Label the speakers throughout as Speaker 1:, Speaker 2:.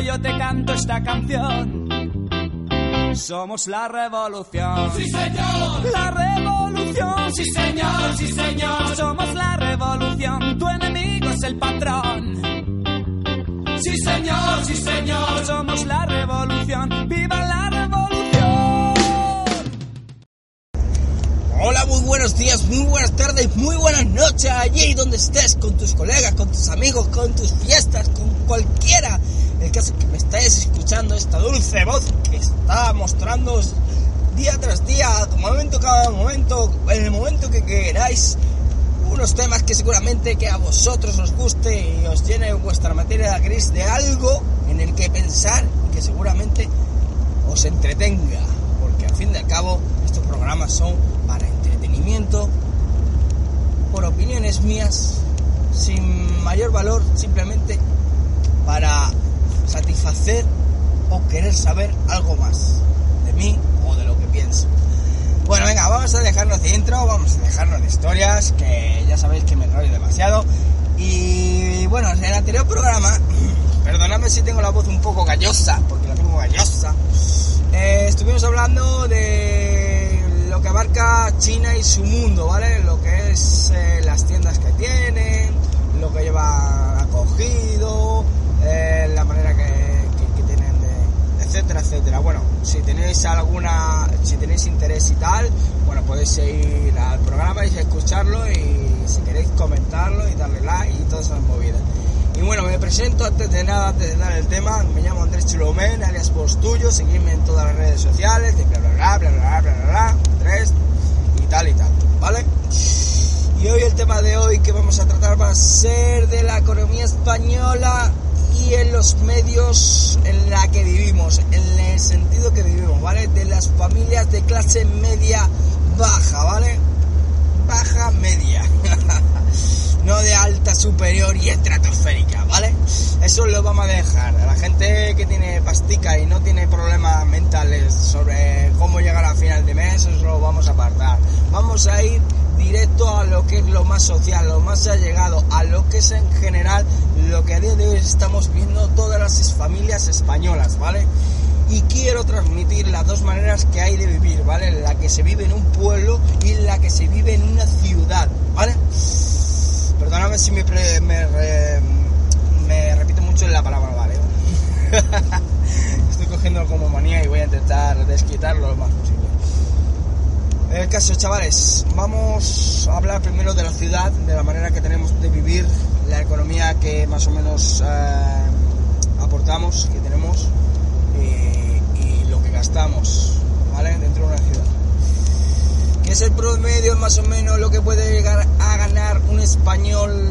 Speaker 1: Yo te canto esta canción. Somos la revolución.
Speaker 2: Sí, señor.
Speaker 1: La revolución.
Speaker 2: Sí, señor, sí, señor.
Speaker 1: Somos la revolución. Tu enemigo es el patrón.
Speaker 2: Sí, señor, sí, señor.
Speaker 1: Somos la revolución. ¡Viva la revolución!
Speaker 3: Muy buenos días, muy buenas tardes, muy buenas noches allí donde estés, con tus colegas, con tus amigos, con tus fiestas, con cualquiera. El caso es que me estáis escuchando esta dulce voz que está mostrando día tras día, momento cada momento, en el momento que queráis, unos temas que seguramente que a vosotros os guste y os llene vuestra materia gris de algo en el que pensar y que seguramente os entretenga, porque al fin y al cabo estos programas son por opiniones mías, sin mayor valor, simplemente para satisfacer o querer saber algo más de mí o de lo que pienso. Bueno, venga, vamos a dejarnos de intro, vamos a dejarnos de historias, que ya sabéis que me enrollo demasiado. Y bueno, en el anterior programa, perdonadme si tengo la voz un poco gallosa, porque la tengo gallosa, eh, estuvimos hablando de que abarca China y su mundo, ¿vale? Lo que es eh, las tiendas que tienen, lo que lleva acogido, eh, la manera que, que, que tienen de, etcétera, etcétera. Bueno, si tenéis alguna, si tenéis interés y tal, bueno, podéis ir al programa y escucharlo y si queréis comentarlo y darle like y todas esas movidas. Y bueno, me presento antes de nada, antes de dar el tema, me llamo Andrés Chulomén, alias Postullo, seguidme en todas las redes sociales, de bla bla bla bla bla bla bla. bla. Y tal y tal, ¿vale? Y hoy el tema de hoy que vamos a tratar va a ser de la economía española y en los medios en la que vivimos, en el sentido que vivimos, ¿vale? De las familias de clase media baja, ¿vale? Baja media. no de alta, superior y estratosférica, ¿vale? Eso lo vamos a dejar. A la gente que tiene pastica y no tiene problemas mentales sobre cómo llegar a final de mes, eso lo vamos a apartar. Vamos a ir directo a lo que es lo más social, lo más allegado, a lo que es en general lo que a día de hoy estamos viendo todas las familias españolas, ¿vale? Y quiero transmitir las dos maneras que hay de vivir, ¿vale? La que se vive en un pueblo y la que se vive en una ciudad, ¿vale? Perdóname si me, pre, me, re, me, repito mucho la palabra, ¿vale? Estoy cogiendo como manía y voy a intentar desquitarlo lo más posible. El caso, chavales, vamos a hablar primero de la ciudad, de la manera que tenemos de vivir, la economía que más o menos eh, aportamos, que tenemos y, y, lo que gastamos, ¿vale? Dentro de una ciudad. ¿Qué es el promedio más o menos lo que puede llegar a ganar un español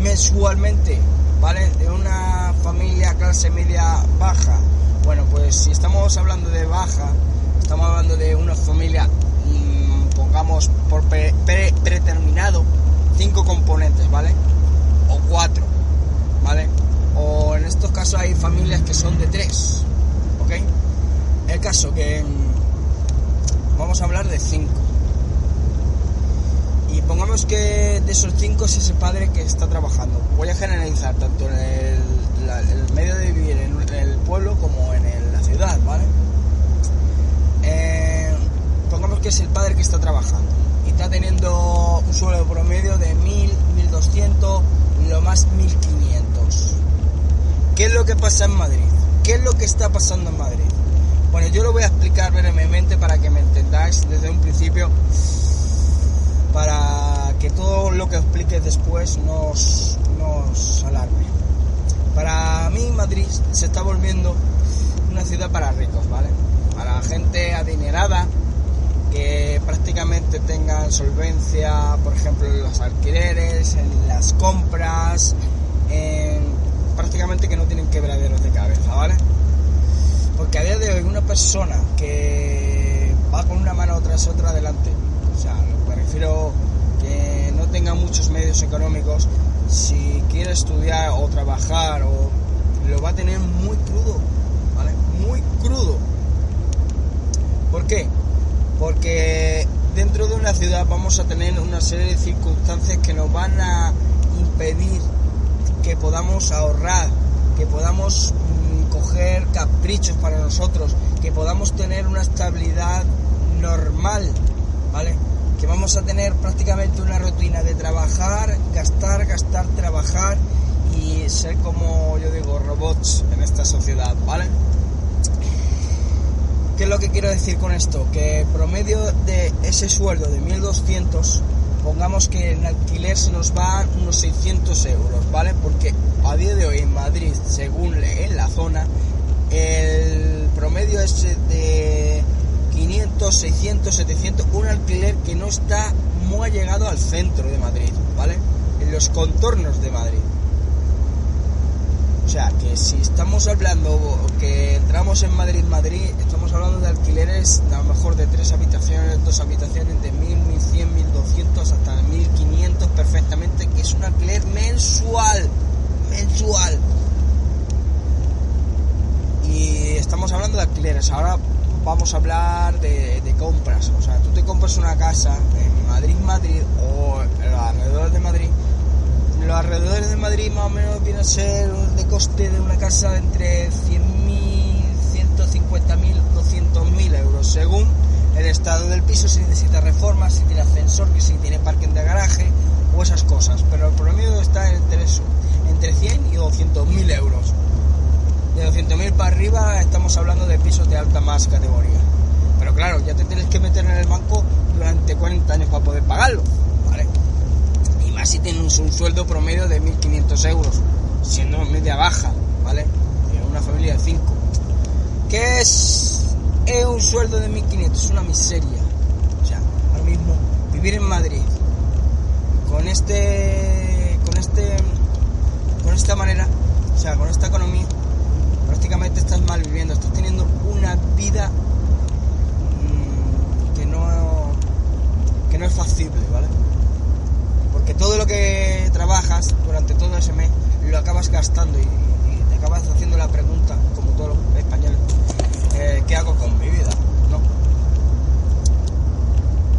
Speaker 3: mensualmente, ¿vale? De una familia clase media baja. Bueno, pues si estamos hablando de baja, estamos hablando de una familia pongamos por pre, pre, predeterminado cinco componentes, ¿vale? O cuatro, ¿vale? O en estos casos hay familias que son de tres, ¿ok? El caso que vamos a hablar de cinco. Y pongamos que de esos cinco es ese padre que está trabajando. Voy a generalizar tanto en el, medio de vivir en, el pueblo como en la ciudad, ¿vale? Eh, pongamos que es el padre que está trabajando y está teniendo un sueldo promedio de 1000, 1200, lo más 1500. ¿Qué es lo que pasa en Madrid? ¿Qué es lo que está pasando en Madrid? Bueno, yo lo voy a explicar brevemente para que me entendáis desde un principio, para que todo lo que explique después nos, nos alarme. Para mí Madrid se está volviendo una ciudad para ricos, ¿vale? Para gente adinerada que prácticamente tengan solvencia, por ejemplo, en los alquileres, en las compras, en prácticamente que no tienen quebraderos de cabeza, ¿vale? Porque a día de una persona que va con una mano tras otra adelante, o sea, me refiero que no tenga muchos medios económicos, si quiere estudiar o trabajar o lo va a tener muy crudo, ¿vale? Muy crudo. ¿Por qué? Porque dentro de una ciudad vamos a tener una serie de circunstancias que nos van a impedir que podamos ahorrar, que podamos caprichos para nosotros, que podamos tener una estabilidad normal, ¿vale? Que vamos a tener prácticamente una rutina de trabajar, gastar, gastar, trabajar y ser como yo digo, robots en esta sociedad, ¿vale? ¿Qué es lo que quiero decir con esto? Que promedio de ese sueldo de 1200 pongamos que en alquiler se nos van unos 600 euros, ¿vale? Porque a día de hoy en Madrid, según en la zona, el promedio es de 500, 600, 700, un alquiler que no está muy llegado al centro de Madrid, ¿vale? En los contornos de Madrid. O sea, que si estamos hablando que entramos en Madrid, Madrid, estamos hablando de alquileres a lo mejor de tres habitaciones, dos habitaciones, de 1000, 1100, 1200 hasta 1500 perfectamente, que es un alquiler mensual, mensual. Y estamos hablando de alquileres, ahora vamos a hablar de, de compras. O sea, tú te compras una casa en Madrid, Madrid o alrededor de Madrid los alrededores de Madrid más o menos viene a ser de coste de una casa entre 100.000, 150.000, 200.000 euros, según el estado del piso, si necesita reforma, si tiene ascensor, que si tiene parking de garaje o esas cosas. Pero el promedio está entre eso, entre 100 y 200.000 euros. De 200.000 para arriba estamos hablando de pisos de alta más categoría. Pero claro, ya te tienes que meter en el banco durante 40 años para poder pagarlo, ¿vale? Y más si tienes un sueldo promedio de 1.500 euros, siendo media baja, ¿vale? Una familia de 5. ¿Qué es, es un sueldo de 1.500? Es una miseria. O sea, ahora mismo vivir en Madrid con este, con este, con esta manera, o sea, con esta economía, prácticamente estás mal viviendo, estás teniendo una vida mmm, que no, que no es factible, ¿vale? Porque todo lo que trabajas durante todo ese mes lo acabas gastando y te acabas haciendo la pregunta, como todos los españoles, eh, ¿qué hago con mi vida? ¿No?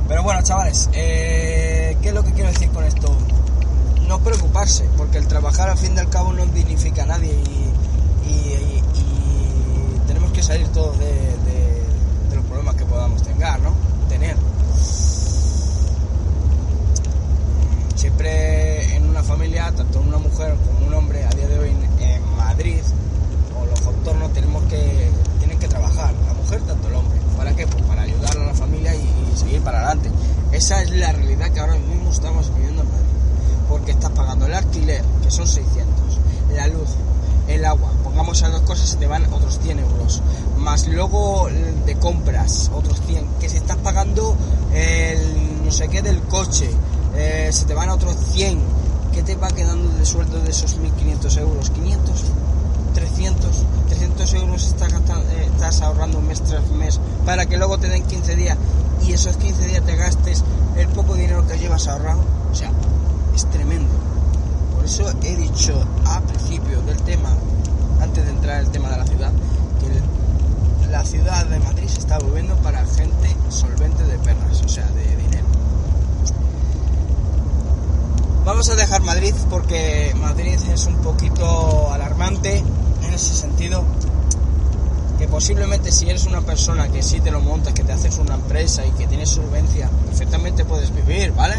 Speaker 3: Pero bueno, chavales, eh, ¿qué es lo que quiero decir con esto? No porque el trabajar al fin y al cabo no dignifica a nadie y, tenemos que salir todos de, los problemas que podamos tener, ¿no? Tener. Siempre en una familia, tanto una mujer como un hombre, a día de hoy en Madrid o los contornos tenemos que tienen que trabajar, la mujer tanto el hombre. ¿Para qué? Pues para ayudar a la familia y, seguir para adelante. Esa es la realidad que ahora mismo estamos viviendo. Porque estás pagando el alquiler, que son 600, la luz, el agua, pongamos esas dos cosas y te van otros 100 euros, más luego de compras, otros 100, que si estás pagando el no sé qué del coche, eh, se te van otros 100, ¿qué te va quedando de sueldo de esos 1500 euros? ¿500? 300, 300 euros estás, gastando, eh, estás ahorrando mes tras mes para que luego te den 15 días y esos 15 días te gastes el poco dinero que llevas ahorrado. O sea, es tremendo. Por eso he dicho a principio del tema, antes de entrar en el tema de la ciudad, que la ciudad de Madrid se está volviendo para gente solvente de perras, o sea, de dinero. Vamos a dejar Madrid porque Madrid es un poquito alarmante en ese sentido que posiblemente si eres una persona que sí te lo montas, que te haces una empresa y que tienes solvencia, perfectamente puedes vivir, ¿vale?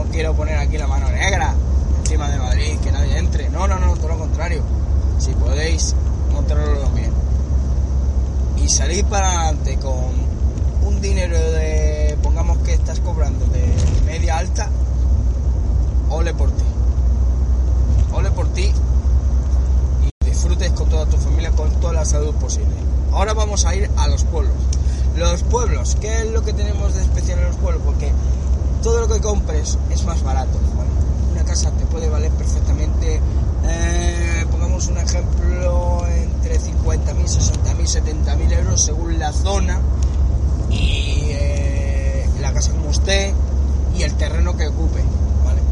Speaker 3: No quiero poner aquí la mano negra encima de Madrid, que nadie entre. No, no, no, todo lo contrario. Si puedes podéis montarlo bien. Y salir para adelante con un dinero de, pongamos que estás cobrando de media alta, ole por ti. Ole por ti y disfrutes con toda tu familia con toda la salud posible. Ahora vamos a ir a los pueblos. Los pueblos, ¿qué es lo que tenemos de especial en los pueblos? Porque todo lo que compres es más barato. Una perfectamente, eh, pongamos un ejemplo, entre 50.000, 60.000, 70.000 euros según la zona y eh, la casa como esté y el terreno que ocupe, ¿vale?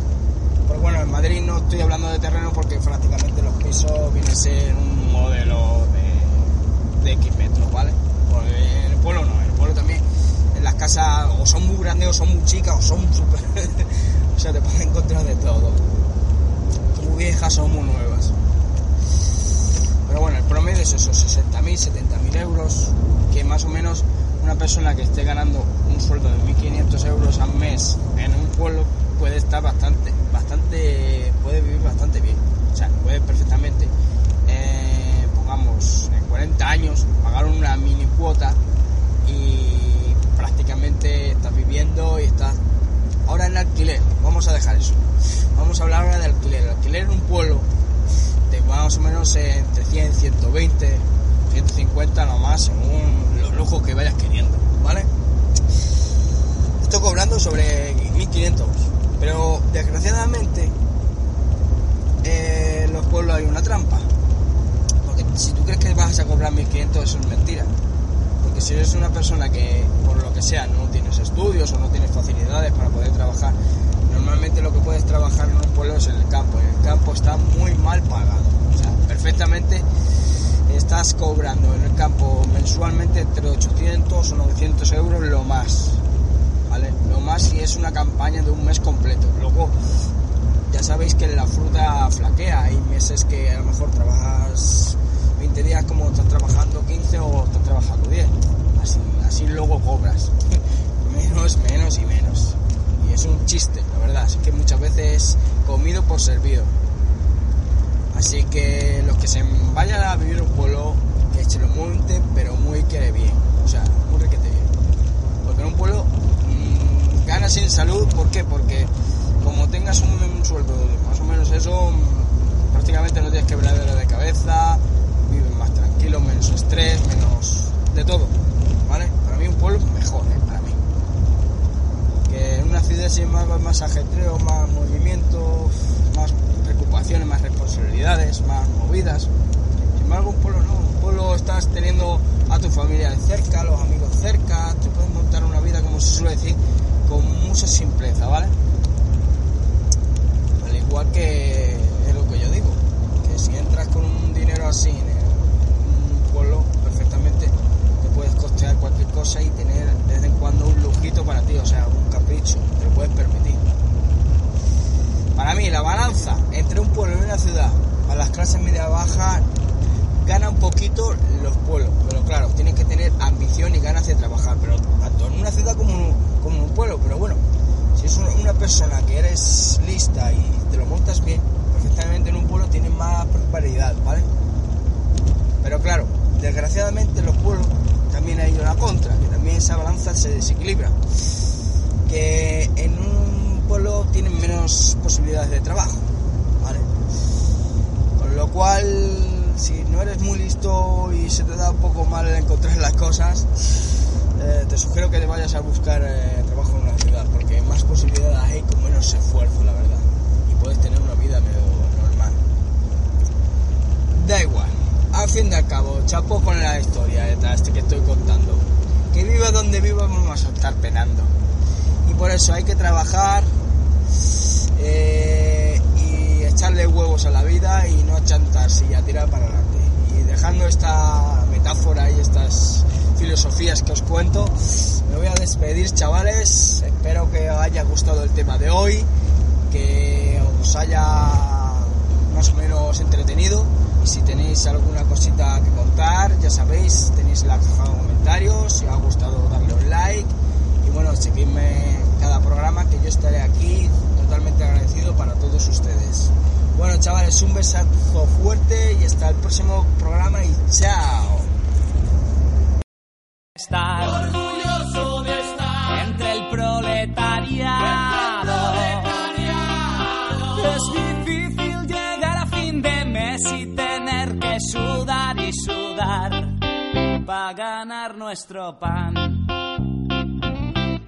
Speaker 3: Pero bueno, en Madrid no estoy hablando de terreno porque prácticamente los pisos vienen a ser un modelo de, de X metros, ¿vale? En el pueblo no, en el pueblo también en las casas o son muy grandes o son muy chicas o son súper... o sea, te puedes encontrar de todo. O muy nuevas. Pero bueno, el promedio es eso, 60.000, 70.000 euros, que más o menos una persona que esté ganando un sueldo de 1.500 euros al mes en un pueblo puede estar bastante, bastante, puede vivir bastante bien. O sea, puede perfectamente, eh, pongamos, en 40 años, pagar una mini cuota y prácticamente estás viviendo y estás ahora en alquiler. Vamos a dejar eso. Vamos a hablar ahora de alquiler. El alquiler en un pueblo de más o menos entre 100, 120, 150 nomás, según los lujos que vayas queriendo, ¿vale? Estoy cobrando sobre 1500, pero desgraciadamente eh, en los pueblos hay una trampa. Porque si tú crees que vas a cobrar 1500, eso es mentira. Porque si eres una persona que, por lo que sea, no tienes estudios o no tienes facilidades para poder trabajar, normalmente lo que puedes trabajar en un pueblo es en el campo. En el campo está muy mal pagado. O sea, perfectamente estás cobrando en el campo mensualmente entre 800 o 900 euros lo más. Lo más si es una campaña de un mes completo. Luego, ya sabéis que la fruta flaquea. Hay meses que a lo mejor trabajas 20 días como estás trabajando 15 o estás trabajando 10. Así, así luego cobras. menos, menos y menos. Y es un chiste, verdad. Así que muchas veces comido por servido. Así que los que se vayan a vivir un pueblo, que se lo monten, pero muy que bien. O sea, muy requete bien. Porque en un pueblo mmm, ganas en salud, ¿por qué? Porque como tengas un, sueldo más o menos eso, mmm, prácticamente no tienes quebradera de cabeza, vives más tranquilo, menos estrés, menos de todo. ¿Vale? Para mí un pueblo mejor, ¿eh? Una ciudad más, más ajetreo, más movimiento, más preocupaciones, más responsabilidades, más movidas. Sin embargo, un pueblo no. Un pueblo estás teniendo a tu familia cerca, a los amigos cerca, te puedes montar una vida, como se suele decir, con mucha simpleza, ¿vale? Al igual que es lo que yo digo, que si entras con un dinero así en un pueblo, perfectamente te puedes costear cualquier cosa y tener de vez en cuando un lujito para ti, o sea, un capricho, te lo puedes permitir. Para mí, la balanza entre un pueblo y una ciudad a las clases media baja gana un poquito los pueblos, pero claro, tienes que tener ambición y ganas de trabajar, pero tanto en una ciudad como en un, pueblo, pero bueno, si es una persona que eres lista y te lo montas bien, perfectamente en un pueblo tienes más prosperidad, ¿vale? Pero claro, desgraciadamente en los pueblos también hay una contra, que también esa balanza se desequilibra, que en un pueblo tienen menos posibilidades de trabajo, ¿vale? Con lo cual, si no eres muy listo y se te da un poco mal encontrar las cosas, eh, te sugiero que te vayas a buscar eh, trabajo en una ciudad, porque más posibilidades hay con menos esfuerzo, la verdad, y puedes tener una vida medio normal. Da igual, al fin y al cabo, chapo con la historia detrás de que estoy contando. Que viva donde viva, vamos a estar penando. Por eso hay que trabajar eh, y echarle huevos a la vida y no achantarse y a tirar para adelante. Y dejando esta metáfora y estas filosofías que os cuento, me voy a despedir chavales, espero que os haya gustado el tema de hoy, que os haya más o menos entretenido. Y si tenéis alguna cosita que contar, ya sabéis, tenéis la caja de comentarios, si os ha gustado darle un like. Y bueno, seguidme cada programa que yo estaré aquí totalmente agradecido para todos ustedes. Bueno chavales, un besazo fuerte y hasta el próximo programa y chao.
Speaker 1: Estar
Speaker 2: orgulloso de estar
Speaker 1: entre el proletariado. Es difícil llegar a fin de mes y tener que sudar y sudar para ganar nuestro pan.